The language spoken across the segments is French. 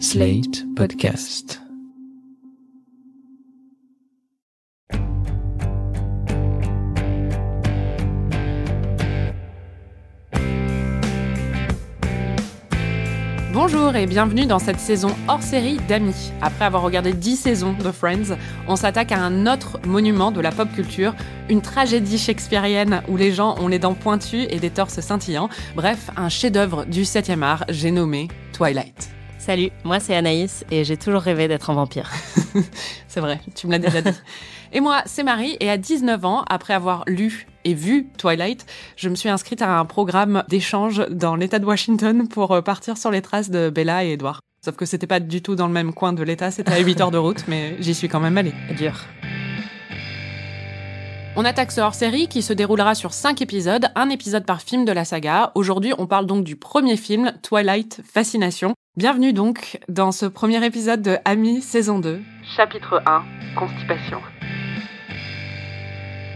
Slate Podcast. Bonjour et bienvenue dans cette saison hors série d'Amis. Après avoir regardé 10 saisons de Friends, on s'attaque à un autre monument de la pop culture, une tragédie shakespearienne où les gens ont les dents pointues et des torses scintillants. Bref, un chef-d'œuvre du 7e art, j'ai nommé Twilight. Salut, moi c'est Anaïs et j'ai toujours rêvé d'être un vampire. c'est vrai, tu me l'as déjà dit. Et moi, c'est Marie et à 19 ans, après avoir lu et vu Twilight, je me suis inscrite à un programme d'échange dans l'État de Washington pour euh, partir sur les traces de Bella et Edward. Sauf que c'était pas du tout dans le même coin de l'État, c'était à 8 heures de route, mais j'y suis quand même allée. Dur. On attaque ce hors-série qui se déroulera sur 5 épisodes, un épisode par film de la saga. Aujourd'hui, on parle donc du premier film, Twilight Fascination. Bienvenue donc dans ce premier épisode de Ami saison 2, chapitre 1, Constipation.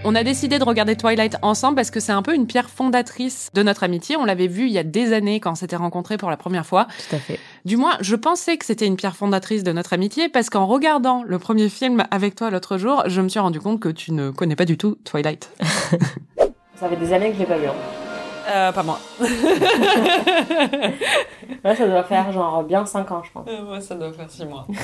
On a décidé de regarder Twilight ensemble parce que c'est un peu une pierre fondatrice de notre amitié. On l'avait vu il y a des années quand on s'était rencontrés pour la première fois. Tout à fait. Du moins, je pensais que c'était une pierre fondatrice de notre amitié parce qu'en regardant le premier film avec toi l'autre jour, je me suis rendu compte que tu ne connais pas du tout Twilight. Ça fait des années que je l'ai pas vu. Hein. Euh, pas moi. ça doit faire genre bien 5 ans, je pense. Euh, moi, ça doit faire 6 mois.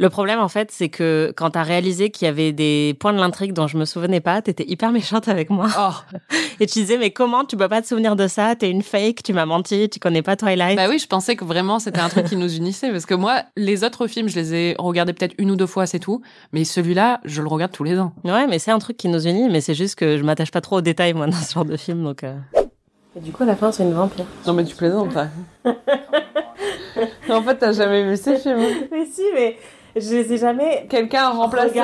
Le problème, en fait, c'est que quand t'as réalisé qu'il y avait des points de l'intrigue dont je me souvenais pas, t'étais hyper méchante avec moi. Oh. Et tu disais, mais comment tu peux pas te souvenir de ça? T'es une fake, tu m'as menti, tu connais pas Twilight. Bah oui, je pensais que vraiment c'était un truc qui nous unissait. Parce que moi, les autres films, je les ai regardés peut-être une ou deux fois, c'est tout. Mais celui-là, je le regarde tous les ans. Ouais, mais c'est un truc qui nous unit, mais c'est juste que je m'attache pas trop aux détails, moi, dans ce genre de film, donc... Euh. Et du coup, à la fin, c'est une vampire. Non, mais tu plaisantes, là. en fait, t'as jamais vu ces films. Mais si, mais je les ai jamais. Quelqu'un a remplacé.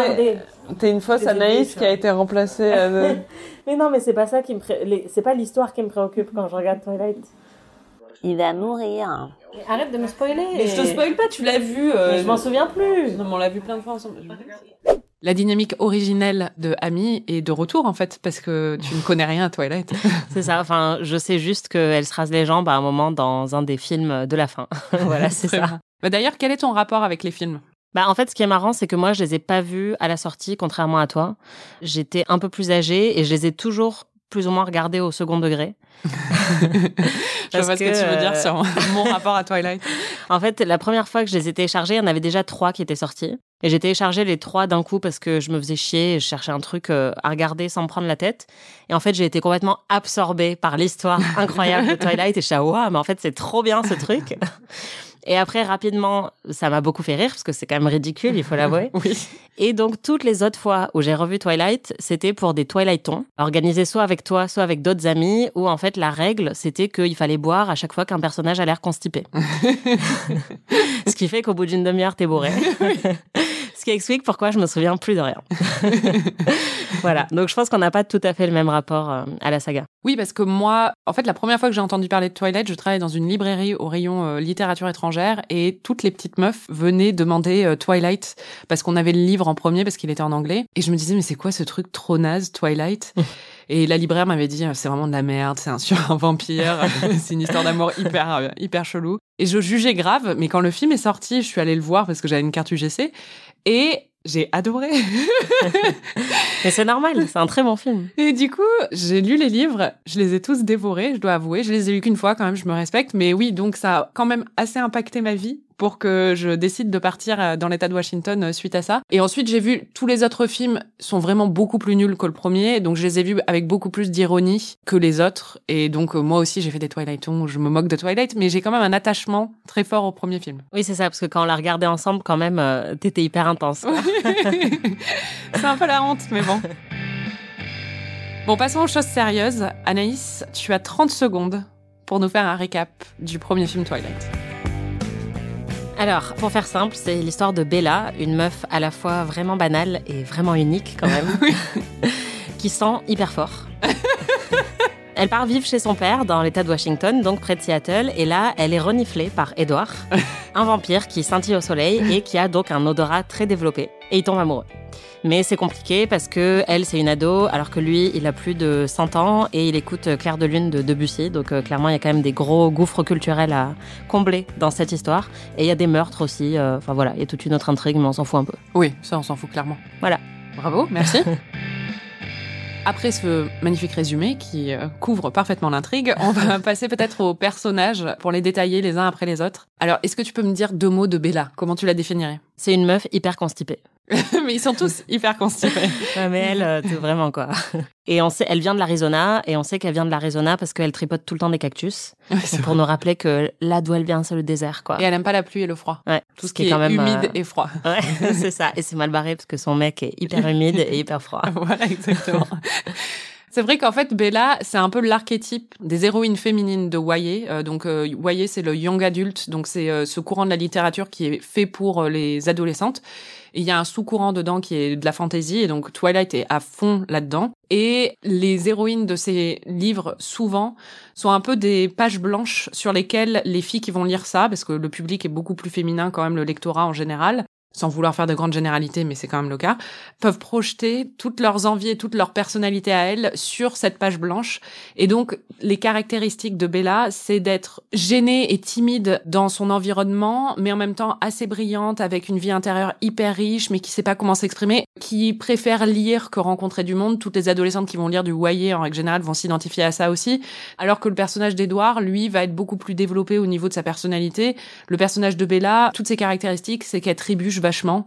T'es une fausse Anaïs qui a été remplacée. Euh, mais non, mais c'est pas ça qui me. C'est pas l'histoire qui me préoccupe quand je regarde Twilight. Il va mourir. arrête de me spoiler. Mais je te spoil pas, tu l'as vu. Euh, je m'en souviens plus. Non, mais on l'a vu plein de fois ensemble. La dynamique originelle de Amy est de retour en fait parce que tu ne connais rien à Twilight. c'est ça. Enfin, je sais juste qu'elle se rase les jambes à un moment dans un des films de la fin. voilà, c'est ça. Bah, D'ailleurs, quel est ton rapport avec les films? Bah, en fait, ce qui est marrant, c'est que moi, je les ai pas vus à la sortie, contrairement à toi. J'étais un peu plus âgée et je les ai toujours plus ou moins regardés au second degré. je vois ce que tu veux dire sur mon rapport à Twilight. En fait, la première fois que je les ai téléchargés, il y en avait déjà trois qui étaient sortis. Et j'ai téléchargé les trois d'un coup parce que je me faisais chier et je cherchais un truc euh, à regarder sans me prendre la tête. Et en fait, j'ai été complètement absorbée par l'histoire incroyable de Twilight et je suis mais en fait, c'est trop bien ce truc. Et après, rapidement, ça m'a beaucoup fait rire parce que c'est quand même ridicule, il faut l'avouer. oui. Et donc, toutes les autres fois où j'ai revu Twilight, c'était pour des Twilightons, organisés soit avec toi, soit avec d'autres amis, où en fait, la règle, c'était qu'il fallait boire à chaque fois qu'un personnage a l'air constipé. Ce qui fait qu'au bout d'une demi-heure, t'es bourré. Qui explique pourquoi je me souviens plus de rien. voilà. Donc, je pense qu'on n'a pas tout à fait le même rapport euh, à la saga. Oui, parce que moi, en fait, la première fois que j'ai entendu parler de Twilight, je travaillais dans une librairie au rayon euh, littérature étrangère et toutes les petites meufs venaient demander euh, Twilight parce qu'on avait le livre en premier parce qu'il était en anglais. Et je me disais, mais c'est quoi ce truc trop naze, Twilight? Et la libraire m'avait dit, c'est vraiment de la merde, c'est un, sur un vampire, c'est une histoire d'amour hyper, hyper chelou. Et je jugeais grave, mais quand le film est sorti, je suis allée le voir parce que j'avais une carte UGC. Et j'ai adoré. Mais c'est normal, c'est un très bon film. Et du coup, j'ai lu les livres, je les ai tous dévorés, je dois avouer. Je les ai lus qu'une fois quand même, je me respecte. Mais oui, donc ça a quand même assez impacté ma vie pour que je décide de partir euh, dans l'État de Washington euh, suite à ça. Et ensuite, j'ai vu tous les autres films sont vraiment beaucoup plus nuls que le premier, donc je les ai vus avec beaucoup plus d'ironie que les autres. Et donc euh, moi aussi, j'ai fait des Twilightons, je me moque de Twilight, mais j'ai quand même un attachement très fort au premier film. Oui, c'est ça, parce que quand on l'a regardé ensemble, quand même, t'étais hyper intense. c'est un peu la honte, mais bon. Bon, passons aux choses sérieuses. Anaïs, tu as 30 secondes pour nous faire un récap du premier film Twilight. Alors, pour faire simple, c'est l'histoire de Bella, une meuf à la fois vraiment banale et vraiment unique quand même, qui sent hyper fort. Elle part vivre chez son père dans l'état de Washington, donc près de Seattle, et là, elle est reniflée par Edward, un vampire qui scintille au soleil et qui a donc un odorat très développé. Et il tombe amoureux. Mais c'est compliqué parce que elle, c'est une ado, alors que lui, il a plus de 100 ans et il écoute Clair de Lune de Debussy. Donc euh, clairement, il y a quand même des gros gouffres culturels à combler dans cette histoire. Et il y a des meurtres aussi. euh, Enfin voilà, il y a toute une autre intrigue, mais on s'en fout un peu. Oui, ça on s'en fout clairement. Voilà. Bravo, merci. Après ce magnifique résumé qui euh, couvre parfaitement l'intrigue, on va passer peut-être aux personnages pour les détailler les uns après les autres. Alors, est-ce que tu peux me dire deux mots de Bella? Comment tu la définirais? C'est une meuf hyper constipée. Mais ils sont tous hyper constipés. Ouais, mais elle, euh, vraiment quoi. Et on sait, elle vient de l'Arizona, et on sait qu'elle vient de l'Arizona parce qu'elle tripote tout le temps des cactus. Ouais, pour nous rappeler que là d'où elle vient, c'est le désert quoi. Et elle aime pas la pluie et le froid. Ouais, Tout ce qui est, quand même humide euh, et froid. Ouais, c'est ça. Et c'est mal barré parce que son mec est hyper humide et hyper froid. voilà, exactement. C'est vrai qu'en fait, Bella, c'est un peu l'archétype des héroïnes féminines de YA. Euh, donc, euh, YA, c'est le young adult. Donc, c'est euh, ce courant de la littérature qui est fait pour les adolescentes. Il y a un sous-courant dedans qui est de la fantasy. Et donc, Twilight est à fond là-dedans. Et les héroïnes de ces livres, souvent, sont un peu des pages blanches sur lesquelles les filles qui vont lire ça, parce que le public est beaucoup plus féminin quand même, le lectorat en général, sans vouloir faire de grandes généralités, mais c'est quand même le cas, peuvent projeter toutes leurs envies et toute leur personnalité à elles sur cette page blanche. Et donc, les caractéristiques de Bella, c'est d'être gênée et timide dans son environnement, mais en même temps assez brillante, avec une vie intérieure hyper riche, mais qui sait pas comment s'exprimer, qui préfère lire que rencontrer du monde. Toutes les adolescentes qui vont lire du YA, en règle générale, vont s'identifier à ça aussi. Alors que le personnage d'Edouard, lui, va être beaucoup plus développé au niveau de sa personnalité. Le personnage de Bella, toutes ses caractéristiques, c'est qu'elle trébuche vachement.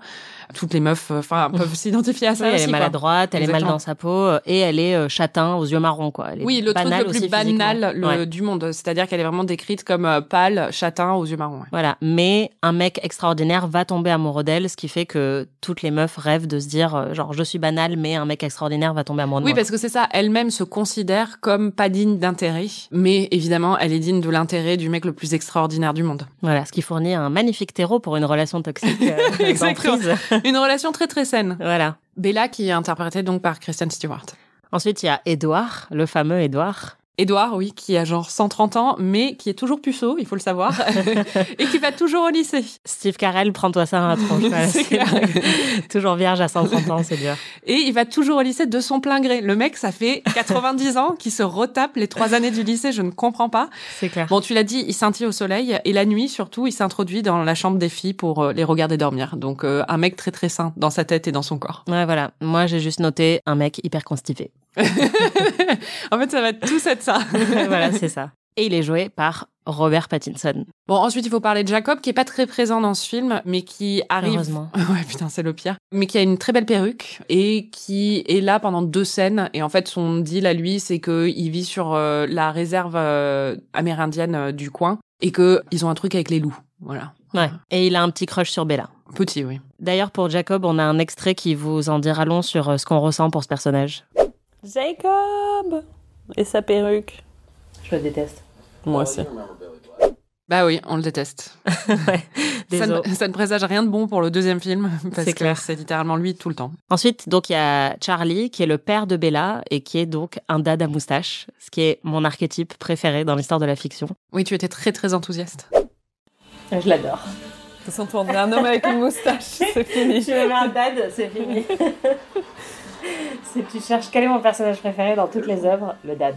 Toutes les meufs, euh, enfin, peuvent s'identifier à ça Oui, elle est maladroite, elle est mal dans sa peau euh, et elle est euh, châtain aux yeux marrons quoi. Elle est Oui, le truc le plus banal physiquement. le, Ouais. du monde. C'est-à-dire qu'elle est vraiment décrite comme pâle, châtain, aux yeux marrons. ouais. Voilà, mais un mec extraordinaire va tomber amoureux d'elle, ce qui fait que toutes les meufs rêvent de se dire genre je suis banale, mais un mec extraordinaire va tomber amoureux de Oui, moi. parce que c'est ça. Elle-même se considère comme pas digne d'intérêt, mais évidemment, elle est digne de l'intérêt du mec le plus extraordinaire du monde. Voilà, ce qui fournit un magnifique terreau pour une relation toxique euh, Exactement. Une relation très très saine. Voilà. Bella qui est interprétée donc par Kristen Stewart. Ensuite, il y a Edouard, le fameux Edouard. Edouard, oui, qui a genre 130 ans, mais qui est toujours puceau, il faut le savoir, et qui va toujours au lycée. Steve Carell, prends-toi ça à la tronche. Voilà, C'est clair. Toujours vierge à 130 ans, c'est dur. Et il va toujours au lycée de son plein gré. Le mec, ça fait 90 ans qu'il se retape les trois années du lycée, je ne comprends pas. C'est clair. Bon, tu l'as dit, il scintille au soleil, et la nuit, surtout, il s'introduit dans la chambre des filles pour euh, les regarder dormir. Donc, euh, un mec très très sain dans sa tête et dans son corps. Ouais, voilà. Moi, j'ai juste noté un mec hyper constipé. en fait, ça va tous être ça. voilà, c'est ça. Et il est joué par Robert Pattinson. Bon, ensuite, il faut parler de Jacob, qui est pas très présent dans ce film, mais qui arrive. Heureusement. Ouais, putain, c'est le pire. Mais qui a une très belle perruque et qui est là pendant deux scènes. Et en fait, son deal à lui, c'est qu'il vit sur euh, la réserve euh, amérindienne euh, du coin et que ils ont un truc avec les loups. Voilà. Ouais. Et il a un petit crush sur Bella. Petit, oui. D'ailleurs, pour Jacob, on a un extrait qui vous en dira long sur ce qu'on ressent pour ce personnage. Jacob Et sa perruque. Je le déteste. Moi aussi. Bah oui, on le déteste. ouais. Ça ne, ça ne présage rien de bon pour le deuxième film parce C'est que clair. c'est littéralement lui tout le temps. Ensuite, donc, il y a Charlie, qui est le père de Bella et qui est donc un dad à moustache, ce qui est mon archétype préféré dans l'histoire de la fiction. Oui, tu étais très très enthousiaste. Je l'adore. De toute façon, on est un homme avec une moustache, c'est fini. Tu veux un dad, c'est fini. si tu cherches quel est mon personnage préféré dans toutes les œuvres, le dad.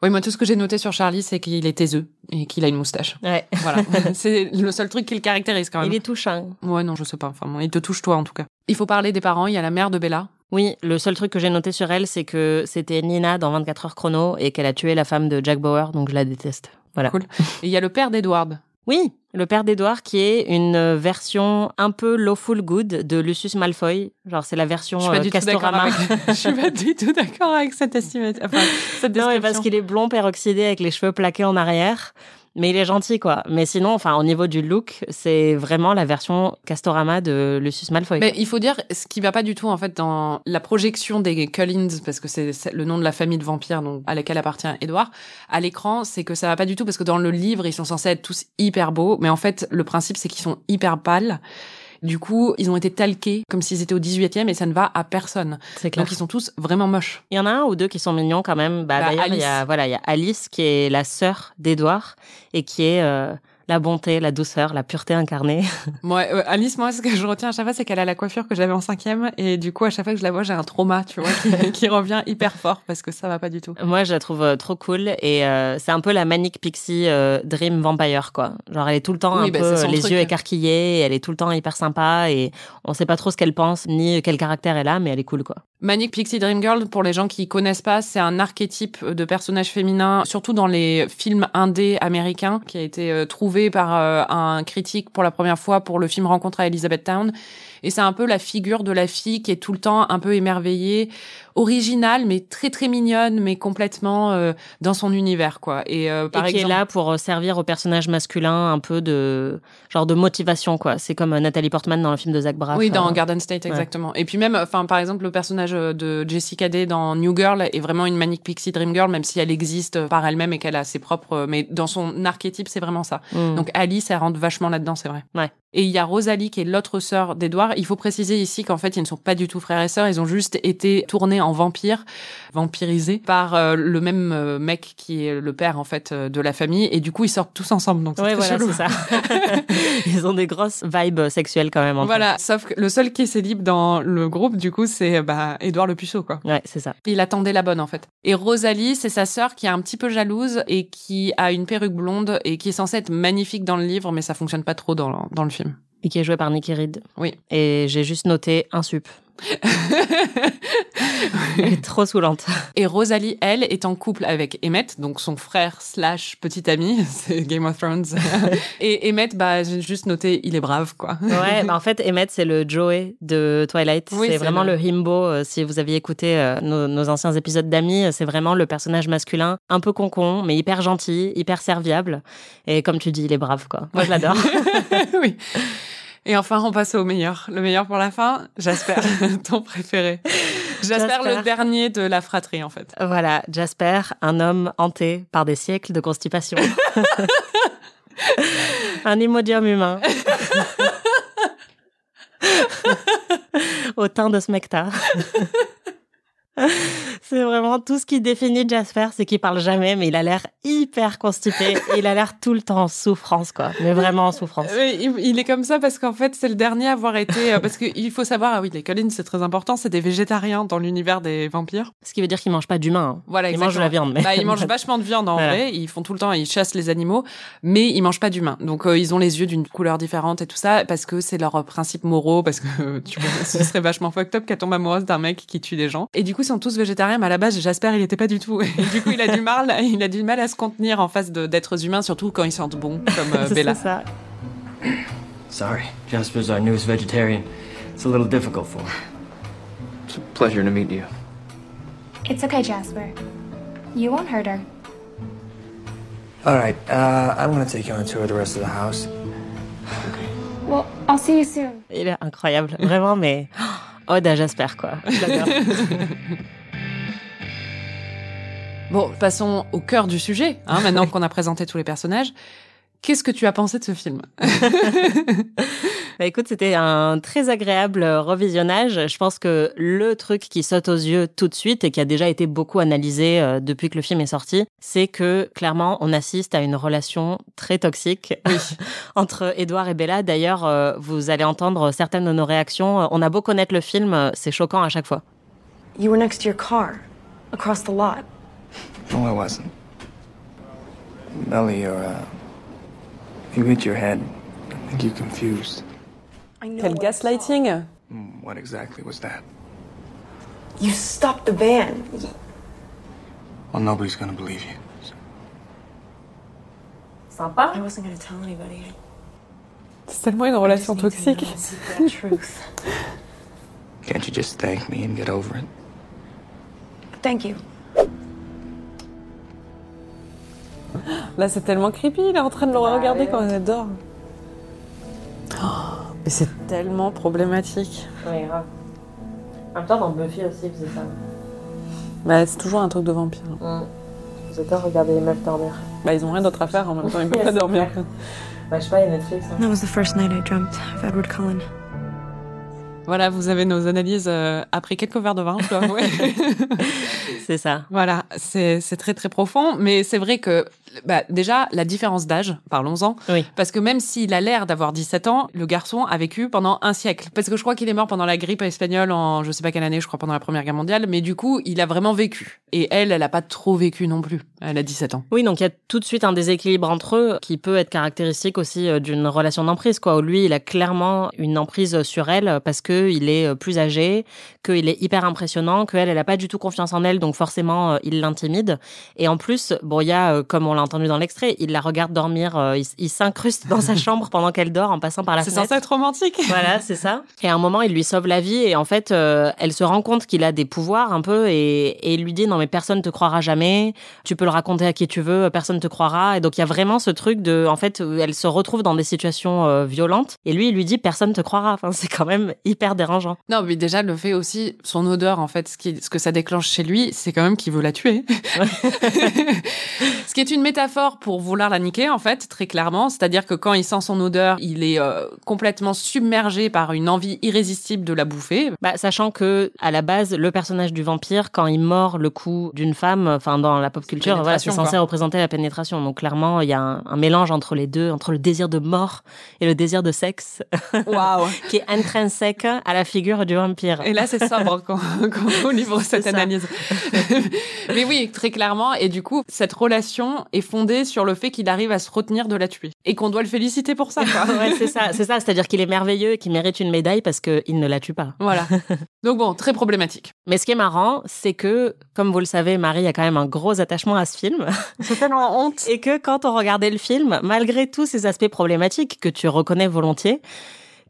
Oui, moi tout ce que j'ai noté sur Charlie, c'est qu'il est taiseux et qu'il a une moustache. Ouais. Voilà, c'est le seul truc qui le caractérise quand même. Il est touchant. Ouais, non, je sais pas. Enfin, bon, il te touche toi en tout cas. Il faut parler des parents. Il y a la mère de Bella. Oui, le seul truc que j'ai noté sur elle, c'est que c'était Nina dans 24 heures chrono et qu'elle a tué la femme de Jack Bauer, donc je la déteste. Voilà. Cool. Et il y a le père d'Edward. Oui, le père d'Edouard qui est une version un peu lawful good de Lucius Malfoy. Genre c'est la version Je euh, Castorama. avec. je suis pas du tout d'accord avec cette estimation. Enfin, cette Non, parce qu'il est blond peroxydé avec les cheveux plaqués en arrière. Mais il est gentil, quoi. Mais sinon, enfin, au niveau du look, c'est vraiment la version Castorama de Lucius Malfoy. Mais il faut dire ce qui va pas du tout en fait dans la projection des Cullins parce que c'est le nom de la famille de vampires donc à laquelle appartient Edward à l'écran c'est que ça va pas du tout parce que dans le livre ils sont censés être tous hyper beaux mais en fait le principe c'est qu'ils sont hyper pâles Du coup, ils ont été talqués comme s'ils étaient au 18e et ça ne va à personne. C'est clair. Donc ils sont tous vraiment moches. Il y en a un ou deux qui sont mignons quand même. Bah, Bah, d'ailleurs, il y Alice. a voilà, il y a Alice qui est la sœur d'Edouard et qui est euh, la bonté, la douceur, la pureté incarnée. Moi, euh, Alice, moi, ce que je retiens à chaque fois, c'est qu'elle a la coiffure que j'avais en cinquième et du coup, à chaque fois que je la vois, j'ai un trauma, tu vois, qui, qui revient hyper fort parce que ça va pas du tout. Moi, je la trouve euh, trop cool et euh, c'est un peu la manic pixie euh, dream vampire quoi. Genre elle est tout le temps Oui, un bah, peu les truc. yeux écarquillés, elle est tout le temps hyper sympa et on sait pas trop ce qu'elle pense ni quel caractère elle a, mais elle est cool quoi. Manic Pixie Dream Girl, pour les gens qui connaissent pas, c'est un archétype de personnage féminin, surtout dans les films indés américains, qui a été euh, trouvé par euh, un critique pour la première fois pour le film Rencontre à Elizabethtown. Et c'est un peu la figure de la fille qui est tout le temps un peu émerveillée, originale, mais très très mignonne, mais complètement euh, dans son univers, quoi. Et euh, par et qui est là pour euh, servir au personnage masculin un peu de genre de motivation quoi. C'est comme Nathalie Portman dans le film de Zach Braff. Oui, dans euh, Garden State, exactement. Et puis même, enfin, par exemple, le personnage de Jessica Day dans New Girl est vraiment une Manic Pixie Dream Girl, même si elle existe par elle-même et qu'elle a ses propres, mais dans son archétype, c'est vraiment ça. mm. Donc Alice, elle rentre vachement là-dedans, c'est vrai. Ouais. Et il y a Rosalie qui est l'autre sœur d'Edouard. Il faut préciser ici qu'en fait, ils ne sont pas du tout frères et sœurs. Ils ont juste été tournés en vampires, vampirisés par euh, le même euh, mec qui est le père en fait euh, de la famille. Et du coup, ils sortent tous ensemble. Donc Ouais, voilà, c'est ça. Ils ont des grosses vibes sexuelles quand même. Voilà, sauf que le seul qui est célib dans le groupe, du coup, c'est bah, Édouard le Puceau, quoi. Ouais, c'est ça. Il attendait la bonne, en fait. Et Rosalie, c'est sa sœur qui est un petit peu jalouse et qui a une perruque blonde et qui est censée être magnifique dans le livre, mais ça fonctionne pas trop dans, dans le film. Et qui est joué par Nicky Reed. Oui. Et j'ai juste noté un sup. Elle est trop saoulante. Et Rosalie, elle, est en couple avec Emmett, donc son frère slash petit ami, c'est Game of Thrones. et Emmett, bah, j'ai juste noté, il est brave, quoi. Ouais, bah en fait, Emmett, c'est le Joey de Twilight. Oui, c'est vraiment le- le, himbo. euh, si vous aviez écouté euh, nos, nos anciens épisodes d'amis, euh, c'est vraiment le personnage masculin, un peu concon, mais hyper gentil, hyper serviable. Et comme tu dis, il est brave, quoi. Moi, je l'adore. oui. Et enfin, on passe au meilleur. Le meilleur pour la fin, Jasper, ton préféré. Jasper, Jasper. le dernier de la fratrie, en fait. voilà, Jasper, un homme hanté par des siècles de constipation. un imodium humain. Au teint de Smecta. C'est vraiment tout ce qui définit Jasper, c'est qu'il parle jamais, mais il a l'air hyper constipé et il a l'air tout le temps en souffrance, quoi. Mais vraiment en souffrance. Il, est comme ça parce qu'en fait, c'est le dernier à avoir été. euh, parce qu'il faut savoir, ah oui, les collines, c'est très important, c'est des végétariens dans l'univers des vampires. Ce qui veut dire qu'il mange pas d'humain. hein. Voilà, Il exactement. mange de la viande, mais- Bah, ils mangent vachement de viande en Voilà. vrai. Ils font tout le temps, ils chassent les animaux, mais ils mangent pas d'humains. Donc, euh, ils ont les yeux d'une couleur différente et tout ça parce que c'est leurs principes moraux. Parce que euh, tu vois, ce serait vachement fucked up qu'elle tombe amoureuse d'un mec qui tue des gens. Et du coup, ils sont tous végétariens, mais à la base, Jasper, il était pas du tout. Et du coup, il a du mal, il a du mal à se contenir en face d'êtres humains, surtout quand ils sentent bon, comme euh, C'est Bella. ça. Sorry, Jasper's our newest vegetarian. It's a little difficult for him. It's a pleasure to meet you. It's okay, Jasper. You won't hurt her. All right, uh, I'm gonna take you on a tour of the rest of the house. Well, I'll see you soon. Il est incroyable, vraiment, mais ode à Jasper, quoi. Bon, passons au cœur du sujet, hein, maintenant qu'on a présenté tous les personnages. Qu'est-ce que tu as pensé de ce film? Bah écoute, c'était un très agréable euh, revisionnage. Je pense que le truc qui saute aux yeux tout de suite et qui a déjà été beaucoup analysé euh, depuis que le film est sorti, c'est que clairement on assiste à une relation très toxique entre Edouard et Bella. D'ailleurs, euh, vous allez entendre certaines de nos réactions. On a beau connaître le film, c'est choquant à chaque fois. You were next to your car, across the lot. No, I wasn't. Melly, you're, uh, you hit your head. I think you're confused. I know. Quel gaslighting Hmm, What exactly was that? You stopped the van. Well, nobody's gonna believe you. so- Sympa. I wasn't gonna tell anybody. C'est tellement une relation I just need to toxique. know the truth. Can't you just thank me and get over it? Thank you. Là, c'est tellement creepy. Il est en train de le regarder quand elle dort. Oh, mais c'est tellement problématique. Oui, grave. En même temps, dans Buffy aussi, ils faisaient ça. Bah, c'est toujours un truc de vampire. Ils adorent regarder les meufs dormir. Bah, ils ont rien d'autre à faire en même temps. Ils peuvent pas dormir. Bah, je sais pas, il y a Netflix. hein. That was the first night I dreamt of Edward Cullen. Voilà, vous avez nos analyses euh, après quelques verres de vin, je dois avouer. C'est ça. Voilà, c'est c'est très très profond, mais c'est vrai que bah, déjà la différence d'âge, parlons-en, Oui. parce que même s'il a l'air d'avoir 17 ans, le garçon a vécu pendant un siècle. Parce que je crois qu'il est mort pendant la grippe espagnole en je sais pas quelle année, je crois pendant la Première Guerre mondiale, mais du coup il a vraiment vécu. Et elle, elle a pas trop vécu non plus. Elle a 17 ans. Oui, donc il y a tout de suite un déséquilibre entre eux qui peut être caractéristique aussi euh, d'une relation d'emprise, quoi. Où lui, il a clairement une emprise sur elle parce que il est euh, plus âgé, qu'il est hyper impressionnant, qu'elle, elle a pas du tout confiance en elle, donc forcément, euh, il l'intimide. Et en plus, bon, il y a, euh, comme on l'a entendu dans l'extrait, il la regarde dormir, euh, il, s'incruste dans sa chambre pendant qu'elle dort en passant par la C'est fenêtre. censé être romantique. Voilà, c'est ça. Et à un moment, il lui sauve la vie et en fait, elle se rend compte qu'il a des pouvoirs un peu et, et il lui dit non mais personne te croira jamais. Tu peux le raconter à qui tu veux, personne te croira. Et donc il y a vraiment ce truc de, en fait, elle se retrouve dans des situations violentes et lui il lui dit personne te croira. Enfin c'est quand même hyper dérangeant. Non, mais déjà le fait aussi, son odeur en fait, ce, qui, ce que ça déclenche chez lui, c'est quand même qu'il veut la tuer. ce qui est une métaphore pour vouloir la niquer en fait, très clairement. C'est-à-dire que quand il sent son odeur, il est euh, complètement submergé par une envie irrésistible de la bouffer. Bah, sachant que à la base, le personnage du vampire, quand il mord le cou d'une femme, enfin dans la pop culture, voilà, c'est censé quoi. représenter la pénétration. Donc clairement, il y a un, un mélange entre les deux, entre le désir de mort et le désir de sexe, Waouh qui est intrinsèque à la figure du vampire. Et là, c'est sobre quand, quand on livre cette analyse. Mais oui, très clairement. Et du coup, cette relation est fondée sur le fait qu'il arrive à se retenir de la tuer. Et qu'on doit le féliciter pour ça, ouais, c'est ça, c'est ça. C'est-à-dire qu'il est merveilleux et qu'il mérite une médaille parce qu'il ne la tue pas. Voilà. Donc bon, très problématique. Mais ce qui est marrant, c'est que, comme vous le savez, Marie a quand même un gros attachement à ce film. J'ai tellement honte. Et que quand on regardait le film, malgré tous ces aspects problématiques que tu reconnais volontiers,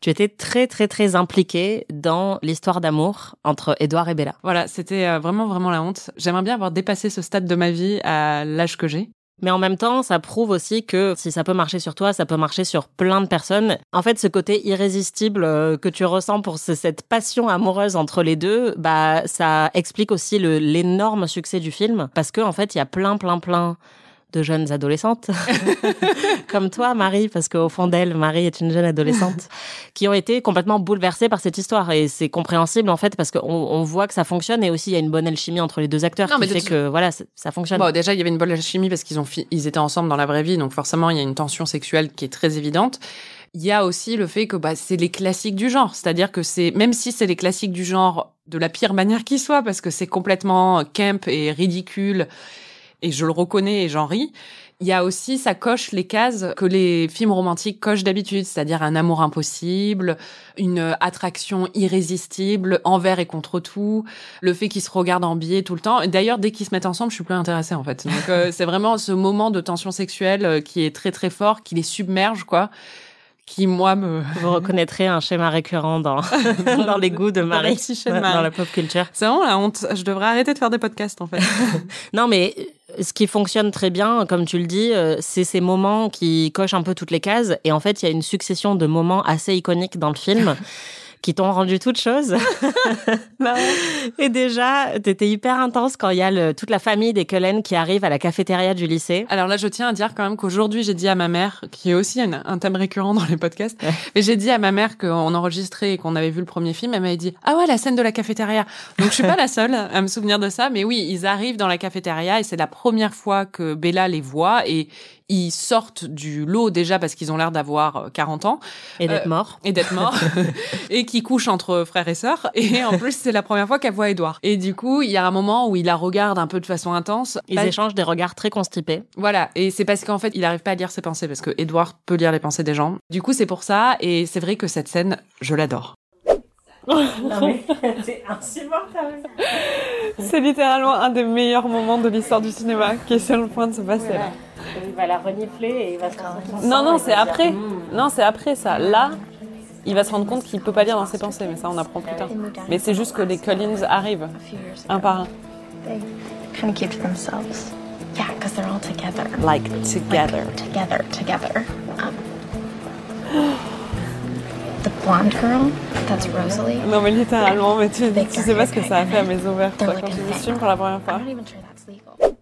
tu étais très, très, très impliquée dans l'histoire d'amour entre Edouard et Bella. Voilà, c'était euh, vraiment, vraiment la honte. J'aimerais bien avoir dépassé ce stade de ma vie à l'âge que j'ai. Mais en même temps, ça prouve aussi que si ça peut marcher sur toi, ça peut marcher sur plein de personnes. En fait, ce côté irrésistible euh, que tu ressens pour ce- cette passion amoureuse entre les deux, bah, ça explique aussi l'énorme succès du film. Parce que, en fait, il y a plein, plein, plein de jeunes adolescentes, comme toi, Marie, parce qu'au fond d'elle, Marie est une jeune adolescente, qui ont été complètement bouleversées par cette histoire. Et c'est compréhensible, en fait, parce qu'on on voit que ça fonctionne et aussi il y a une bonne alchimie entre les deux acteurs Non, qui mais fait que, voilà, ça- fonctionne. Bon, déjà, il y avait une bonne chimie parce qu'ils ont fi- ils étaient ensemble dans la vraie vie, donc forcément, il y a une tension sexuelle qui est très évidente. Il y a aussi le fait que bah, c'est les classiques du genre, c'est-à-dire que c'est même si c'est les classiques du genre de la pire manière qui soit, parce que c'est complètement camp et ridicule, et je le reconnais et j'en ris. Il y a aussi, ça coche les cases que les films romantiques cochent d'habitude, c'est-à-dire un amour impossible, une attraction irrésistible envers et contre tout, le fait qu'ils se regardent en biais tout le temps. D'ailleurs, dès qu'ils se mettent ensemble, je suis plus intéressée en fait. Donc euh, c'est vraiment ce moment de tension sexuelle euh, qui est très très fort, qui les submerge quoi, qui moi me Vous reconnaîtrez un schéma récurrent dans, dans les goûts de Dans la Marie, dans Marie. la pop culture. c'est vraiment la honte. Je devrais arrêter de faire des podcasts en fait. Non, mais euh, ce qui fonctionne très bien, comme tu le dis, euh, c'est ces moments qui cochent un peu toutes les cases. Et en fait, il y a une succession de moments assez iconiques dans le film. Qui t'ont rendu toute chose. et déjà, t'étais hyper intense quand il y a le- toute la famille des Cullen qui arrive à la cafétéria du lycée. Alors là, je tiens à dire quand même qu'aujourd'hui, j'ai dit à ma mère, qui est aussi un, un thème récurrent dans les podcasts, mais j'ai dit à ma mère qu'on enregistrait et qu'on avait vu le premier film, elle m'avait dit ah ouais la scène de la cafétéria. Donc je suis pas la seule à me souvenir de ça, mais oui, ils arrivent dans la cafétéria et c'est la première fois que Bella les voit et ils sortent du lot déjà parce qu'ils ont l'air d'avoir euh, 40 ans Et d'être Euh, morts. et d'être morts et qui couchent entre frères et sœurs et en plus c'est la première fois qu'elle voit Edouard. Et du coup, il y a un moment où il la regarde un peu de façon intense. Ils Pas- échangent des regards très constipés. voilà, et c'est parce qu'en fait, il arrive pas à lire ses pensées, parce que Edward peut lire les pensées des gens. Du coup, c'est pour ça, et c'est vrai que cette scène, je l'adore. c'est insupportable. C'est littéralement un des meilleurs moments de l'histoire du cinéma qui est sur le point de se passer là. Il va la renifler et il va se Non, non, c'est après. Non, c'est après ça. Là, il va se rendre compte qu'il peut pas lire dans ses pensées, mais ça, on apprend plus tard. Mais c'est juste que les Collins arrivent, un par un. They kind of keep to themselves. Yeah, because they're all together. Like together. Together, together. Um, the blonde girl, that's Rosalie. Non, mais littéralement, mais tu, tu sais pas ce que ça a fait à mes ovaires quand j'ai vu ce film pour la première I'm fois.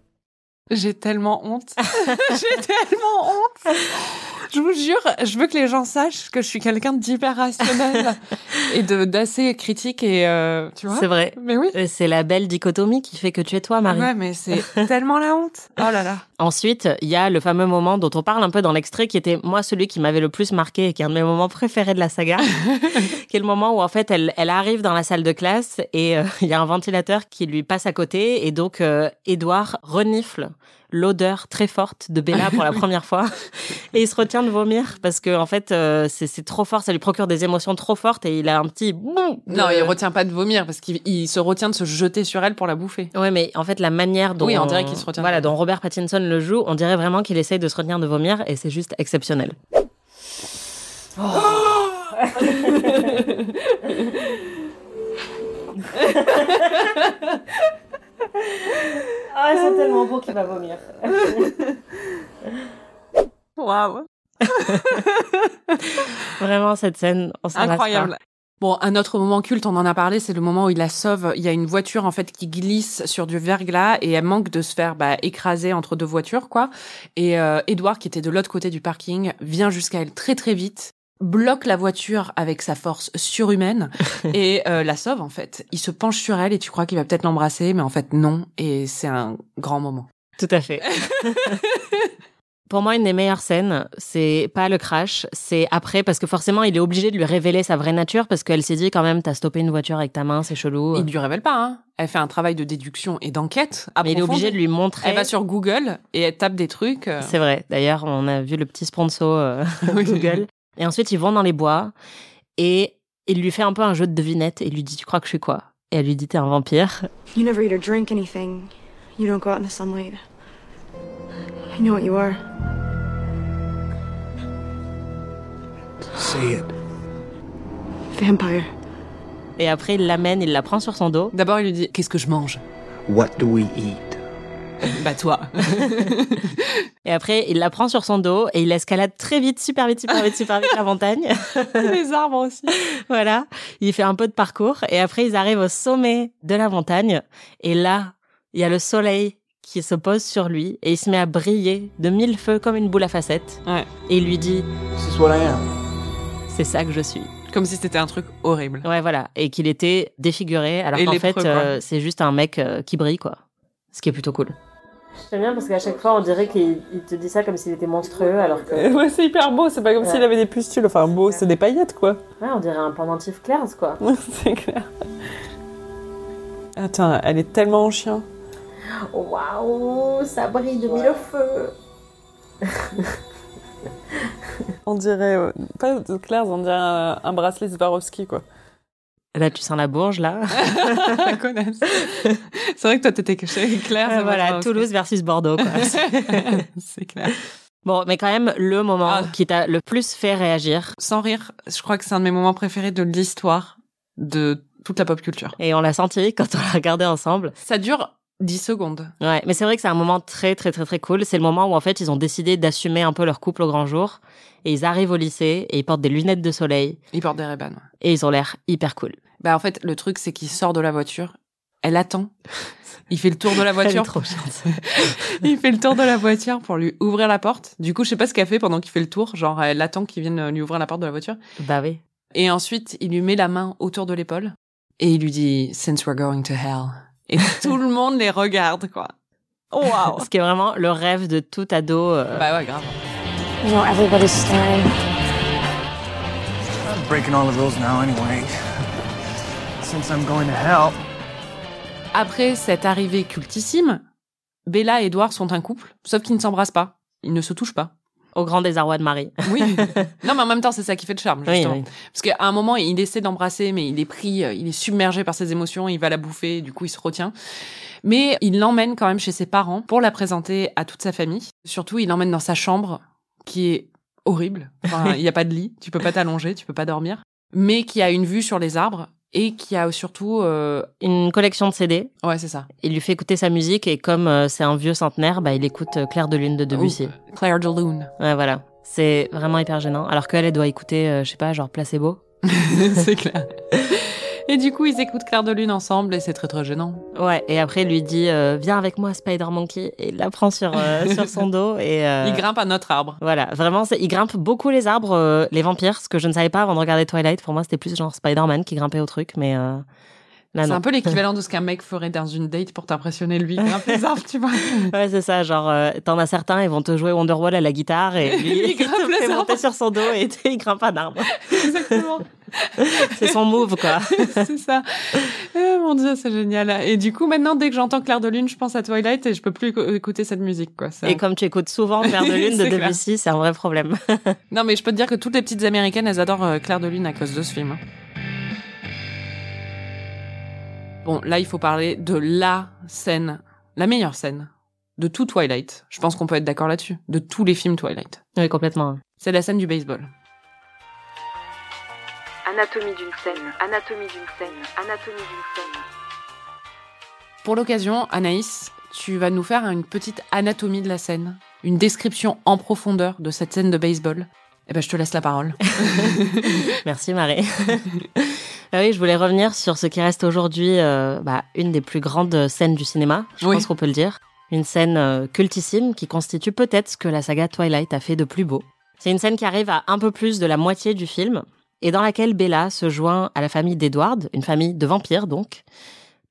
J'ai tellement honte. J'ai tellement honte. Je vous jure, je veux que les gens sachent que je suis quelqu'un d'hyper rationnel et d'assez critique et euh, tu vois. C'est vrai. Mais oui. C'est la belle dichotomie qui fait que tu es toi, Marie. Ouais, mais c'est tellement la honte. Oh là là. Ensuite, il y a le fameux moment dont on parle un peu dans l'extrait, qui était moi celui qui m'avait le plus marqué et qui est un de mes moments préférés de la saga, qui est le moment où en fait elle, elle arrive dans la salle de classe et euh, il y a un ventilateur qui lui passe à côté et donc euh, Edouard renifle l'odeur très forte de Bella pour la première fois et il se retient de vomir parce que en fait euh, c'est trop fort, ça lui procure des émotions trop fortes et il a un petit boum Non, il retient pas de vomir parce qu'il il se retient de se jeter sur elle pour la bouffer. Ouais, mais en fait, la manière dont. Oui, on dirait qu'il se retient Voilà, dont Robert Pattinson le joue, on dirait vraiment qu'il essaye de se retenir de vomir et c'est juste exceptionnel. ah, c'est tellement beau qu'il va vomir. Waouh. Vraiment, cette scène, on s'en. Incroyable. Bon, un autre moment culte, on en a parlé, c'est le moment où il la sauve. Il y a une voiture en fait qui glisse sur du verglas et elle manque de se faire bah, écraser entre deux voitures, quoi. Et euh, Edouard, qui était de l'autre côté du parking, vient jusqu'à elle très très vite, bloque la voiture avec sa force surhumaine et euh, la sauve en fait. Il se penche sur elle et tu crois qu'il va peut-être l'embrasser, mais en fait non. Et c'est un grand moment. Tout à fait. Pour moi, une des meilleures scènes, c'est pas le crash, c'est après, parce que forcément, il est obligé de lui révéler sa vraie nature, parce qu'elle s'est dit quand même, t'as stoppé une voiture avec ta main, c'est chelou. Il lui révèle pas. Hein. Elle fait un travail de déduction et d'enquête. Mais il est obligé de lui montrer. Elle va sur Google et elle tape des trucs. euh. C'est vrai. D'ailleurs, on a vu le petit sponsor euh. Google. Et ensuite, ils vont dans les bois et il lui fait un peu un jeu de devinette et il lui dit Tu crois que je suis quoi? Et elle lui dit T'es un vampire. You never eat or drink anything. You don't go out in the sunlight. I know what you are. Say it. Vampire. Et après, il l'amène, il la prend sur son dos. D'abord, il lui dit Qu'est-ce que je mange? What do we eat? Bah, toi. Et après, il la prend sur son dos et il escalade très vite, super vite, super vite, super vite la montagne. Les arbres aussi. voilà. Il fait un peu de parcours et après, ils arrivent au sommet de la montagne. Et là, il y a le soleil qui se pose sur lui et il se met à briller de mille feux comme une boule à facettes. Ouais. Et il lui dit. C'est ça que je suis. Comme si c'était un truc horrible. Ouais, voilà. Et qu'il était défiguré, alors qu'en fait, euh, c'est juste un mec euh, qui brille, quoi. Ce qui est plutôt cool. J'aime bien parce qu'à chaque fois, on dirait qu'il il te dit ça comme s'il était monstrueux, alors que. Ouais, c'est hyper beau, c'est pas comme Ouais. s'il avait des pustules. Enfin, beau, c'est des paillettes, quoi. Ouais, on dirait un pendentif clair, quoi. c'est clair. Attends, elle est tellement en chien. Waouh, ça brille de mille feux. On dirait, euh, pas de Claire, on dirait un, un bracelet Swarovski, quoi. Là, tu sens la bourge, là. la connasse. C'est vrai que toi, t'étais Claire. ça voilà, Toulouse versus Bordeaux, quoi. C'est clair. bon, mais quand même, le moment Ah. qui t'a le plus fait réagir, Sans rire, je crois que c'est un de mes moments préférés de l'histoire de toute la pop culture. et on l'a senti quand on l'a regardé ensemble. Ça dure 10 secondes. Ouais, mais c'est vrai que c'est un moment très très très très cool. C'est le moment où en fait ils ont décidé d'assumer un peu leur couple au grand jour et ils arrivent au lycée et ils portent des lunettes de soleil Il porte des ouais. et ils ont l'air hyper cool. Bah, en fait, le truc, c'est qu'il sort de la voiture. Elle attend. Il fait le tour de la voiture. trop il fait le tour de la voiture pour lui ouvrir la porte. Du coup, je sais pas ce qu'elle fait pendant qu'il fait le tour. Genre, elle attend qu'il vienne lui ouvrir la porte de la voiture. bah oui. Et ensuite, il lui met la main autour de l'épaule et il lui dit Since we're going to hell. Et tout le monde les regarde, quoi. Oh, wow. Ce qui est vraiment le rêve de tout ado. euh, bah ouais, grave. You know, everybody's staring. I'm breaking all the rules now anyway. Since I'm going to hell. Après cette arrivée cultissime, Bella et Edward sont un couple, sauf qu'ils ne s'embrassent pas. Ils ne se touchent pas. Au grand désarroi de Marie. Oui. non, mais en même temps, c'est ça qui fait le charme, justement. oui. Parce qu'à un moment, il essaie d'embrasser, mais il est pris, euh, il est submergé par ses émotions, il va la bouffer, du coup, il se retient. Mais il l'emmène quand même chez ses parents pour la présenter à toute sa famille. Surtout, il l'emmène dans sa chambre, qui est horrible. Enfin, il n'y a pas de lit, tu peux pas t'allonger, tu peux pas dormir. Mais qui a une vue sur les arbres et qui a surtout... euh, Une collection de CD. Ouais, c'est ça. Il lui fait écouter sa musique et comme euh, c'est un vieux centenaire, bah, il écoute euh, Claire de Lune de Debussy. Claire de Lune. Ouais, voilà. C'est vraiment hyper gênant. Alors qu'elle, elle doit écouter, euh, je sais pas, genre Placebo. c'est clair. Et du coup, ils écoutent Clair de Lune ensemble et c'est très très gênant. Ouais, et après il lui dit euh, viens avec moi Spider Monkey et il la prend sur euh, sur son dos et euh, Il grimpe à notre arbre. Voilà, vraiment, c'est- il grimpe beaucoup les arbres, euh, les vampires, ce que je ne savais pas avant de regarder Twilight. Pour moi, c'était plus genre Spider-Man qui grimpait au truc, mais euh, C'est un peu l'équivalent de ce qu'un mec ferait dans une date pour t'impressionner lui. Il grimpe tu vois. Ouais, c'est ça. Genre, euh, t'en as certains, ils vont te jouer Wonderwall à la guitare et lui, Il il, grimpe te les fait monter sur son dos et il grimpe un arbre. Exactement. C'est son move, quoi. c'est ça. Oh, mon dieu, c'est génial. Et du coup, maintenant, dès que j'entends Clair de Lune, je pense à Twilight et je peux plus éco- écouter cette musique, quoi. Ça- Et comme tu écoutes souvent Clair de Lune de. Debussy, c'est un vrai problème. Non, mais je peux te dire que toutes les petites américaines, elles adorent euh, Clair de Lune à cause de ce film. Bon, là, il faut parler de la scène, la meilleure scène de tout Twilight. Je pense qu'on peut être d'accord là-dessus. De tous les films Twilight. oui, complètement. C'est la scène du baseball. Anatomie d'une scène, anatomie d'une scène, anatomie d'une scène. Pour l'occasion, Anaïs, tu vas nous faire une petite anatomie de la scène, une description en profondeur de cette scène de baseball. Eh ben, je te laisse la parole. Merci Marie. Ah oui, je voulais revenir sur ce qui reste aujourd'hui euh, bah, une des plus grandes scènes du cinéma, je Oui. pense qu'on peut le dire. Une scène euh, cultissime qui constitue peut-être ce que la saga Twilight a fait de plus beau. C'est une scène qui arrive à un peu plus de la moitié du film et dans laquelle Bella se joint à la famille d'Edward, une famille de vampires donc,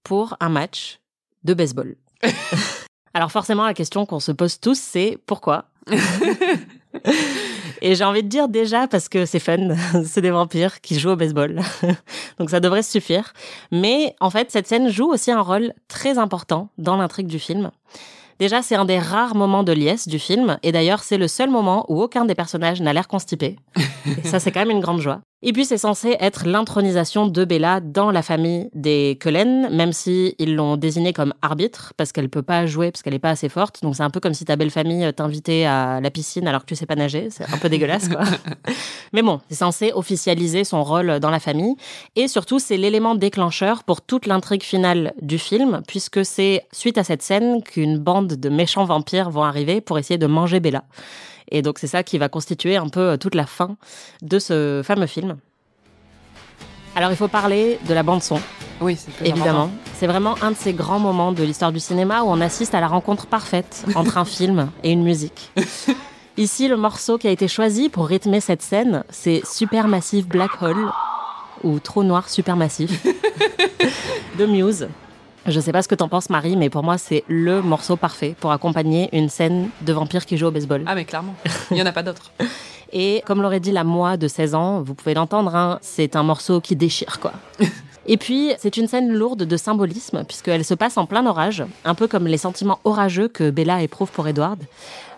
pour un match de baseball. Alors forcément, la question qu'on se pose tous, c'est pourquoi? Et j'ai envie de dire déjà parce que c'est fun, c'est des vampires qui jouent au baseball. Donc ça devrait suffire. Mais en fait, cette scène joue aussi un rôle très important dans l'intrigue du film. Déjà, c'est un des rares moments de liesse du film, et d'ailleurs, c'est le seul moment où aucun des personnages n'a l'air constipé. Et ça, c'est quand même une grande joie. Et puis, c'est censé être l'intronisation de Bella dans la famille des Cullen, même si ils l'ont désignée comme arbitre, parce qu'elle peut pas jouer, parce qu'elle est pas assez forte. Donc, c'est un peu comme si ta belle famille t'invitait à la piscine alors que tu sais pas nager. C'est un peu dégueulasse, quoi. Mais bon, c'est censé officialiser son rôle dans la famille. Et surtout, c'est l'élément déclencheur pour toute l'intrigue finale du film, puisque c'est suite à cette scène qu'une bande de méchants vampires vont arriver pour essayer de manger Bella. Et donc, c'est ça qui va constituer un peu toute la fin de ce fameux film. Alors, il faut parler de la bande-son. Oui, c'est Évidemment. C'est vraiment un de ces grands moments de l'histoire du cinéma où on assiste à la rencontre parfaite entre un film et une musique. Ici, le morceau qui a été choisi pour rythmer cette scène, c'est Supermassive Black Hole, ou Trou Noir Supermassif, de Muse. Je sais pas ce que t'en penses, Marie, mais pour moi, c'est le morceau parfait pour accompagner une scène de vampire qui joue au baseball. Ah, mais clairement. Il y en a pas d'autres. Et comme l'aurait dit la moi de 16 ans, vous pouvez l'entendre, hein, c'est un morceau qui déchire, quoi. Et puis, c'est une scène lourde de symbolisme, puisqu'elle se passe en plein orage, un peu comme les sentiments orageux que Bella éprouve pour Edward.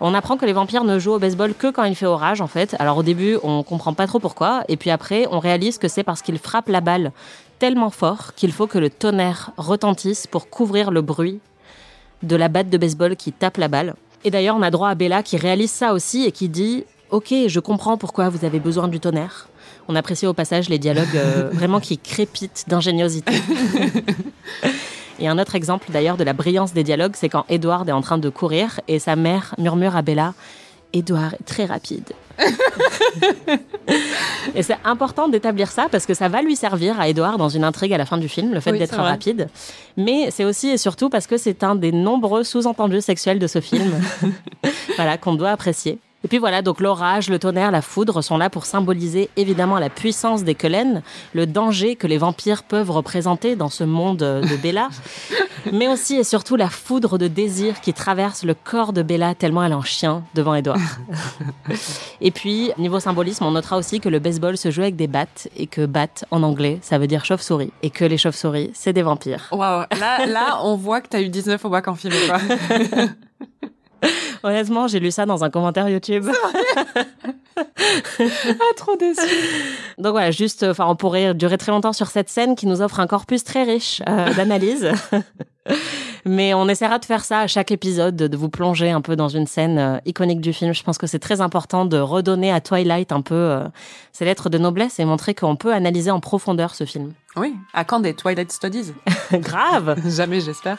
On apprend que les vampires ne jouent au baseball que quand il fait orage, en fait. Alors au début, on comprend pas trop pourquoi, et puis après, on réalise que c'est parce qu'ils frappent la balle tellement fort qu'il faut que le tonnerre retentisse pour couvrir le bruit de la batte de baseball qui tape la balle. Et d'ailleurs, on a droit à Bella qui réalise ça aussi et qui dit Ok, je comprends pourquoi vous avez besoin du tonnerre. On apprécie au passage les dialogues euh, vraiment qui crépitent d'ingéniosité. Et un autre exemple d'ailleurs de la brillance des dialogues, c'est quand Edward est en train de courir et sa mère murmure à Bella Edward est très rapide. et c'est important d'établir ça parce que ça va lui servir à Edward dans une intrigue à la fin du film, le fait Oui, d'être rapide. Mais c'est aussi et surtout parce que c'est un des nombreux sous-entendus sexuels de ce film voilà, qu'on doit apprécier. Et puis voilà, donc l'orage, le tonnerre, la foudre sont là pour symboliser évidemment la puissance des Cullen, le danger que les vampires peuvent représenter dans ce monde de Bella, mais aussi et surtout la foudre de désir qui traverse le corps de Bella tellement elle est en chien devant Edward. et puis, niveau symbolisme, on notera aussi que le baseball se joue avec des battes et que bat en anglais, ça veut dire chauve-souris et que les chauves-souris, c'est des vampires. Waouh. Là, là, on voit que t'as eu 19 au bac en film, quoi. Honnêtement, j'ai lu ça dans un commentaire YouTube. ah, trop déçu. Donc voilà, juste, enfin, on pourrait durer très longtemps sur cette scène qui nous offre un corpus très riche euh, d'analyse. Mais on essaiera de faire ça à chaque épisode, de vous plonger un peu dans une scène euh, iconique du film. Je pense que c'est très important de redonner à Twilight un peu euh, ses lettres de noblesse et montrer qu'on peut analyser en profondeur ce film. Oui. À quand des Twilight Studies? Grave Jamais, j'espère.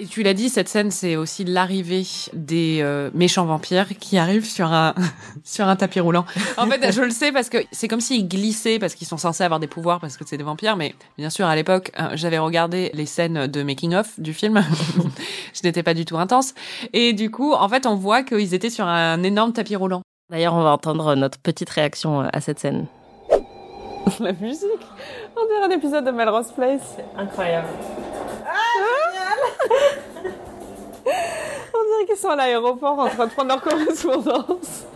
Et tu l'as dit, cette scène, c'est aussi l'arrivée des euh, méchants vampires qui arrivent sur un sur un tapis roulant. En fait, je le sais parce que c'est comme s'ils glissaient parce qu'ils sont censés avoir des pouvoirs parce que c'est des vampires. Mais bien sûr, à l'époque, euh, j'avais regardé les scènes de making of du film. je n'étais pas du tout intense. Et du coup, en fait, on voit qu'ils étaient sur un énorme tapis roulant. D'ailleurs, on va entendre notre petite réaction euh, à cette scène. La musique On dirait un épisode de Melrose Place. Incroyable. On dirait qu'ils sont à l'aéroport en train de prendre leur correspondance.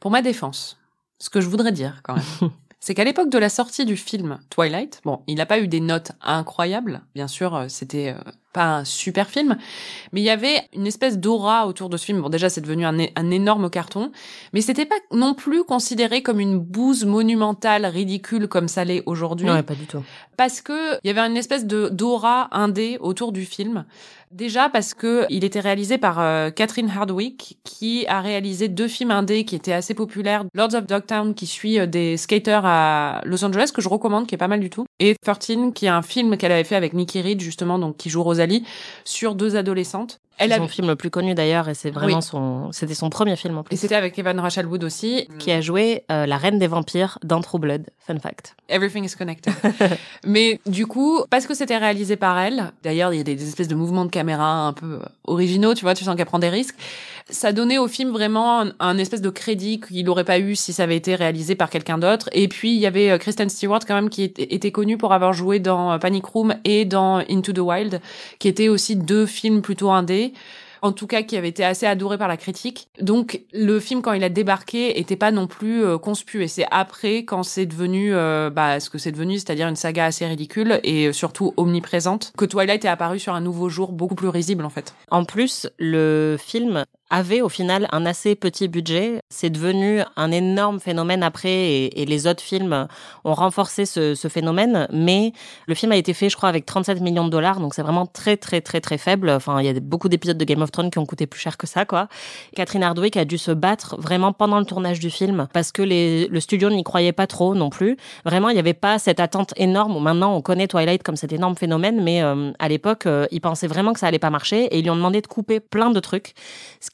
Pour ma défense, ce que je voudrais dire quand même, c'est qu'à l'époque de la sortie du film Twilight, bon, il n'a pas eu des notes incroyables, bien sûr, euh, c'était euh, pas un super film, mais il y avait une espèce d'aura autour de ce film. Bon, déjà, c'est devenu un, énorme carton, mais c'était pas non plus considéré comme une bouse monumentale, ridicule comme ça l'est aujourd'hui Ouais, pas du tout. parce que il y avait une espèce de d'aura indé autour du film. Déjà parce que il était réalisé par euh, Catherine Hardwick qui a réalisé deux films indés qui étaient assez populaires. Lords of Dogtown qui suit euh, des skaters à Los Angeles que je recommande qui est pas mal du tout et 13 qui est un film qu'elle avait fait avec Nikki Reed justement donc qui joue Rosalie sur deux adolescentes. Elle a son film le plus connu d'ailleurs et c'est vraiment Oui. son c'était son premier film en plus. et c'était avec Evan Rachel Wood aussi. qui a joué euh, la reine des vampires dans True Blood. Fun fact. Everything is connected. Mais du coup, parce que c'était réalisé par elle, d'ailleurs, il y a des, espèces de mouvements de caméra un peu originaux, tu vois, tu sens qu'elle prend des risques. Ça donnait au film vraiment un, un espèce de crédit qu'il n'aurait pas eu si ça avait été réalisé par quelqu'un d'autre. Et puis, il y avait euh, Kristen Stewart quand même qui était, était connue pour avoir joué dans euh, Panic Room et dans Into the Wild, qui étaient aussi deux films plutôt indés en tout cas qui avait été assez adoré par la critique. Donc le film quand il a débarqué était pas non plus euh, conspu et c'est après quand c'est devenu euh, bah ce que c'est devenu, c'est-à-dire une saga assez ridicule et euh, surtout omniprésente que Twilight est apparu sur un nouveau jour beaucoup plus risible en fait. En plus, le film avait au final un assez petit budget. C'est devenu un énorme phénomène après et, les autres films ont renforcé ce, phénomène. Mais le film a été fait, je crois, avec 37 millions de dollars. Donc c'est vraiment très, très, très, très faible. Enfin, il y a beaucoup d'épisodes de Game of Thrones qui ont coûté plus cher que ça, quoi. Catherine Hardwick a dû se battre vraiment pendant le tournage du film parce que le studio n'y croyait pas trop non plus. Vraiment, il n'y avait pas cette attente énorme. Maintenant, on connaît Twilight comme cet énorme phénomène, mais euh, à l'époque, euh, ils pensaient vraiment que ça allait pas marcher et ils lui ont demandé de couper plein de trucs.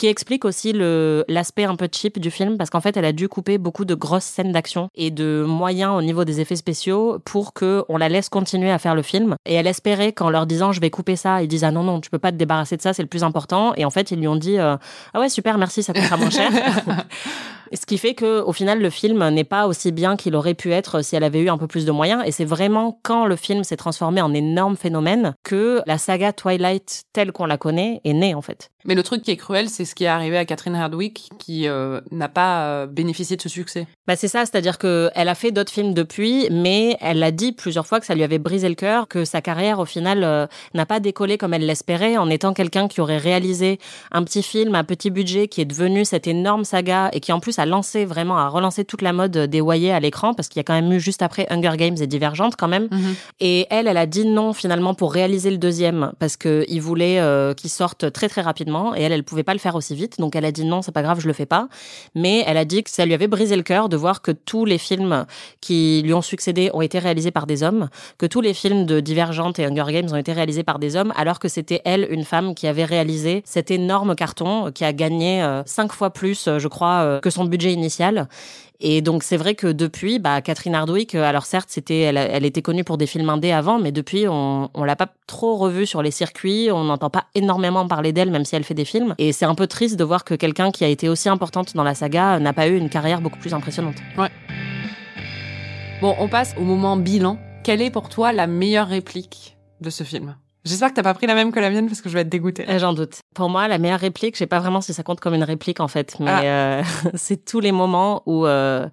Explique aussi l'aspect un peu cheap du film parce qu'en fait, elle a dû couper beaucoup de grosses scènes d'action et de moyens au niveau des effets spéciaux pour que on la laisse continuer à faire le film. Et elle espérait qu'en leur disant je vais couper ça, ils disent ah non non, tu peux pas te débarrasser de ça, c'est le plus important. Et en fait, ils lui ont dit euh, ah ouais super merci, ça coûtera moins cher. Ce qui fait que au final le film n'est pas aussi bien qu'il aurait pu être si elle avait eu un peu plus de moyens et c'est vraiment quand le film s'est transformé en énorme phénomène que la saga Twilight telle qu'on la connaît est née en fait. Mais le truc qui est cruel, c'est ce qui est arrivé à Catherine Hardwick qui euh, n'a pas euh, bénéficié de ce succès. Bah c'est ça, c'est-à-dire que elle a fait d'autres films depuis, mais elle a dit plusieurs fois que ça lui avait brisé le cœur, que sa carrière au final euh, n'a pas décollé comme elle l'espérait, en étant quelqu'un qui aurait réalisé un petit film à petit budget qui est devenu cette énorme saga et qui en plus a lancé vraiment a relancé toute la mode des Wyatt à l'écran parce qu'il y a quand même eu juste après Hunger Games et Divergente quand même. Et elle, elle a dit non finalement pour réaliser le deuxième parce que il voulait euh, qu'il sorte très très rapidement et elle, elle pouvait pas le faire aussi vite. Donc elle a dit non, c'est pas grave, je le fais pas. Mais elle a dit que ça lui avait brisé le cœur de voir que tous les films qui lui ont succédé ont été réalisés par des hommes, que tous les films de Divergente et Hunger Games ont été réalisés par des hommes, alors que c'était elle, une femme, qui avait réalisé cet énorme carton qui a gagné euh, cinq fois plus, euh, je crois, euh, que son budget initial. Et donc c'est vrai que depuis, bah, Catherine Hardwick, euh, alors certes, c'était, elle, elle était connue pour des films indés avant, mais depuis, on, on l'a pas trop revue sur les circuits, on n'entend pas énormément parler d'elle, même si elle fait des films. Et c'est un peu triste de voir que quelqu'un qui a été aussi importante dans la saga n'a pas eu une carrière beaucoup plus impressionnante. Ouais. Bon, on passe au moment bilan. Quelle est pour toi la meilleure réplique de ce film? J'espère que t'as pas pris la même que la mienne parce que je vais être dégoûtée. Euh, J'en doute. Pour moi, la meilleure réplique, je sais pas vraiment si ça compte comme une réplique en fait, mais Ah. euh, c'est tous les moments où euh,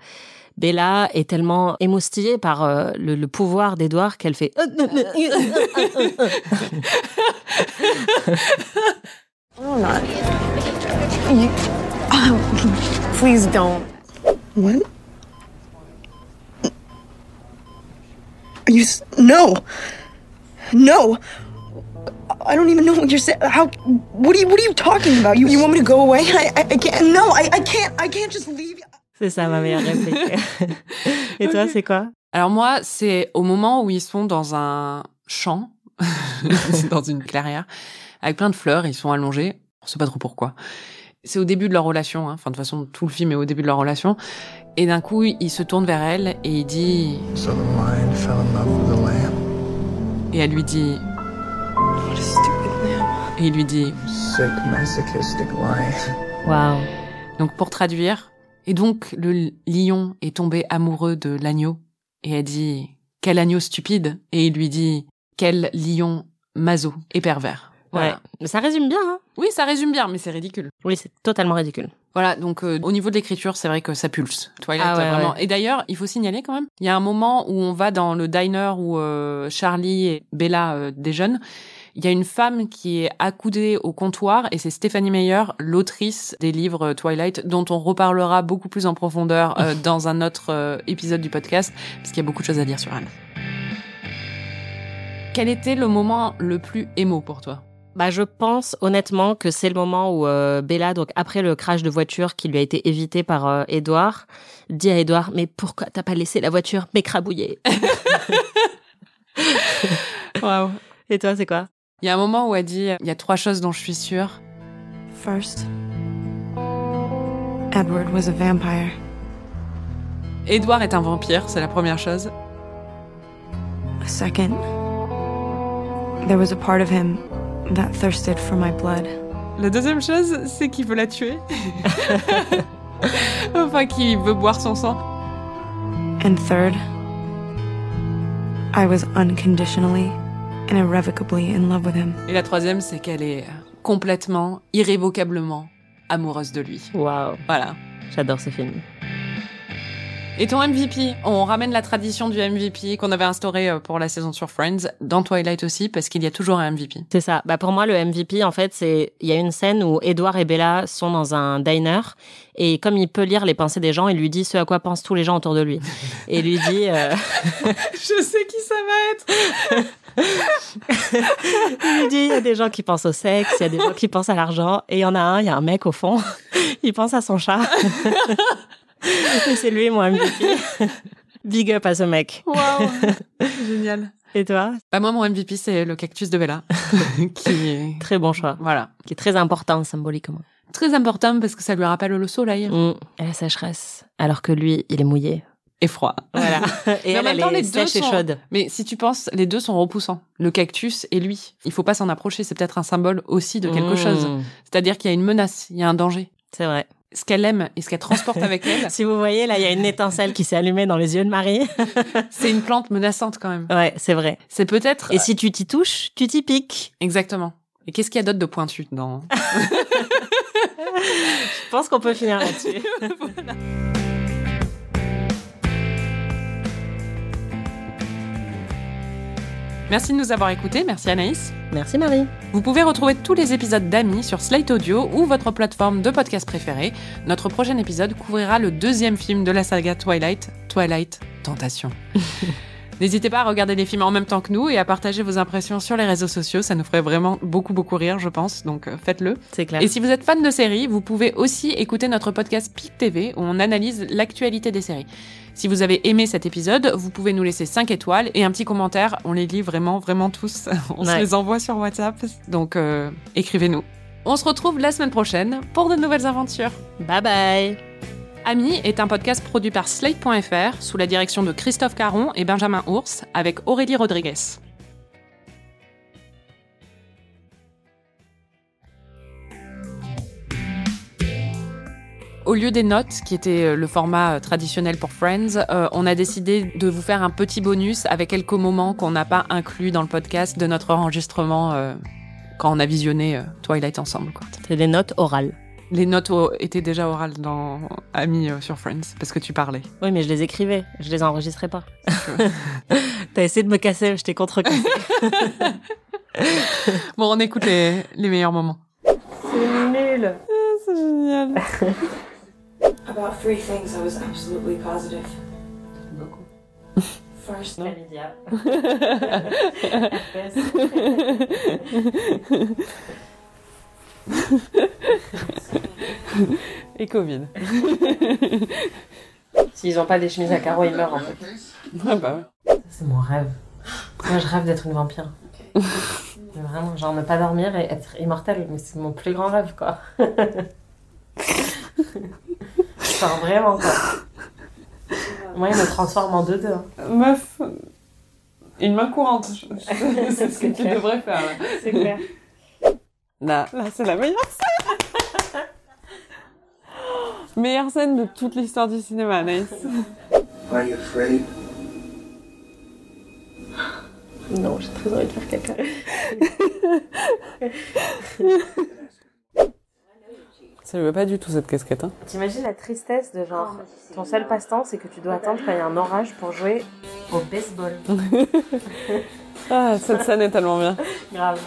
Bella est tellement émoustillée par euh, le, le pouvoir d'Edouard qu'elle fait. Oh, not. You. Oh, please don't. What? Are you. s- No! No! I don't even know what you're saying. How. What are you. What are you talking about? You, you want me to go away? I, I, I can't. No, I, I can't. I can't just leave. C'est ça ma meilleure réplique. Et toi, c'est quoi? Alors moi, c'est au moment où ils sont dans un champ dans une clairière avec plein de fleurs. Ils sont allongés. On sait pas trop pourquoi. C'est au début de leur relation. Hein. Enfin, de toute façon, tout le film est au début de leur relation. Et d'un coup, il se tourne vers elle et il dit. So the lion fell in love with the lamb. Et elle lui dit. Et il lui dit. Sick, masochistic lion. Waouh. Donc pour traduire, et donc le lion est tombé amoureux de l'agneau et a dit quel agneau stupide et il lui dit quel lion maso et pervers. Voilà. Ouais. Mais ça résume bien, hein Oui, ça résume bien, mais c'est ridicule. Oui, c'est totalement ridicule. Voilà, donc euh, au niveau de l'écriture, c'est vrai que ça pulse. Twilight, Ah ouais, vraiment. ouais. Et d'ailleurs, il faut signaler quand même, il y a un moment où on va dans le diner où euh, Charlie et Bella euh, déjeunent. Il y a une femme qui est accoudée au comptoir et c'est Stéphanie Meyer, l'autrice des livres Twilight, dont on reparlera beaucoup plus en profondeur euh, dans un autre euh, épisode du podcast, parce qu'il y a beaucoup de choses à dire sur elle. Quel était le moment le plus émo pour toi? Bah, je pense honnêtement que c'est le moment où euh, Bella, donc après le crash de voiture qui lui a été évité par euh, Edouard, dit à Edouard Mais pourquoi t'as pas laissé la voiture m'écrabouiller? Waouh. Et toi, c'est quoi? Il y a un moment où elle dit il y a trois choses dont je suis sûre. First, Edward was a vampire. Edouard est un vampire, c'est la première chose. Second, there was a part of him that thirsted for my blood. La deuxième chose, c'est qu'il veut la tuer. enfin, qu'il veut boire son sang. And third, I was unconditionally and irrevocably in love with him. Et la troisième, c'est qu'elle est complètement, irrévocablement amoureuse de lui. Waouh, Voilà. j'adore ce film. Et ton MVP, on ramène la tradition du MVP qu'on avait instauré euh, pour la saison sur Friends, dans Twilight aussi, parce qu'il y a toujours un MVP. C'est ça. Bah pour moi, le MVP, en fait, c'est il y a une scène où Edouard et Bella sont dans un diner et comme il peut lire les pensées des gens, il lui dit ce à quoi pensent tous les gens autour de lui. Et il lui dit, euh, Je sais qui ça va être il lui dit, il y a des gens qui pensent au sexe, il y a des gens qui pensent à l'argent et il y en a un, il y a un mec au fond, il pense à son chat. et c'est lui mon MVP. Big up à ce mec. Waouh Génial. Et toi? Bah moi, mon MVP, c'est le cactus de Bella, qui est... Très bon choix, Voilà. qui est très important symboliquement. Très important parce que ça lui rappelle le soleil. Mm. Et la sécheresse, alors que lui, il est mouillé. Et froid. Voilà. Et Mais en elle, même elle temps, est les deux sont- chaude. Mais si tu penses, les deux sont repoussants. Le cactus et lui. Il faut pas s'en approcher. C'est peut-être un symbole aussi de quelque Mm. chose. C'est-à-dire qu'il y a une menace, il y a un danger. C'est vrai. Ce qu'elle aime et ce qu'elle transporte avec elle, Si vous voyez, là, il y a une étincelle qui s'est allumée dans les yeux de Marie. c'est une plante menaçante quand même. Ouais, c'est vrai. C'est peut-être. Et si tu t'y touches, tu t'y piques. Exactement. Et qu'est-ce qu'il y a d'autre de pointu dans Je pense qu'on peut finir là-dessus. Merci de nous avoir écoutés. Merci Anaïs. Merci Marie. Vous pouvez retrouver tous les épisodes d'Amis sur Slate Audio ou votre plateforme de podcast préférée. Notre prochain épisode couvrira le deuxième film de la saga Twilight, Twilight Tentation. N'hésitez pas à regarder les films en même temps que nous et à partager vos impressions sur les réseaux sociaux. Ça nous ferait vraiment beaucoup, beaucoup rire, je pense. Donc euh, faites-le. C'est clair. Et si vous êtes fan de séries, vous pouvez aussi écouter notre podcast PIC TV où on analyse l'actualité des séries. Si vous avez aimé cet épisode, vous pouvez nous laisser 5 étoiles et un petit commentaire. On les lit vraiment, vraiment tous. on se les envoie sur WhatsApp. Donc euh, écrivez-nous. On se retrouve la semaine prochaine pour de nouvelles aventures. Bye bye. Ami est un podcast produit par Slate.fr sous la direction de Christophe Caron et Benjamin Ours avec Aurélie Rodriguez. Au lieu des notes, qui était euh, le format euh, traditionnel pour Friends, euh, on a décidé de vous faire un petit bonus avec quelques moments qu'on n'a pas inclus dans le podcast de notre enregistrement quand on a visionné Twilight ensemble. C'est des notes orales. Les notes étaient déjà orales dans Ami euh, sur Friends, parce que tu parlais. Oui, mais je les écrivais, je les enregistrais pas. T'as essayé de me casser, je t'ai contre-cassé. Bon, on écoute les, les meilleurs moments. C'est nul. C'est génial. About three things I was absolutely positive. First, Et Covid. S'ils ont pas des chemises à carreaux, ils meurent en fait. Ah bah ouais. C'est mon rêve. Moi, je rêve d'être une vampire. Mais vraiment, genre ne pas dormir et être immortel, mais c'est mon plus grand rêve, quoi. Genre vraiment, quoi. Moi, il me transforme en deux-deux. hein. Meuf, une main courante. C'est ce que tu devrais faire. C'est clair. Là, là, c'est la meilleure scène. meilleure scène de toute l'histoire du cinéma, Anaïs. Are you afraid? Non, j'ai très envie de faire caca. Ça lui va pas du tout cette casquette. Hein. T'imagines la tristesse de genre, ton seul passe-temps, c'est que tu dois attendre quand il y a un orage pour jouer au baseball. Ah, cette scène est tellement bien. Grave.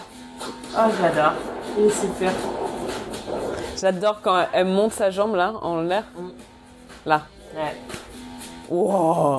Oh, je l'adore. Super. J'adore quand elle monte sa jambe là, en l'air. Là. Ouais. Wow.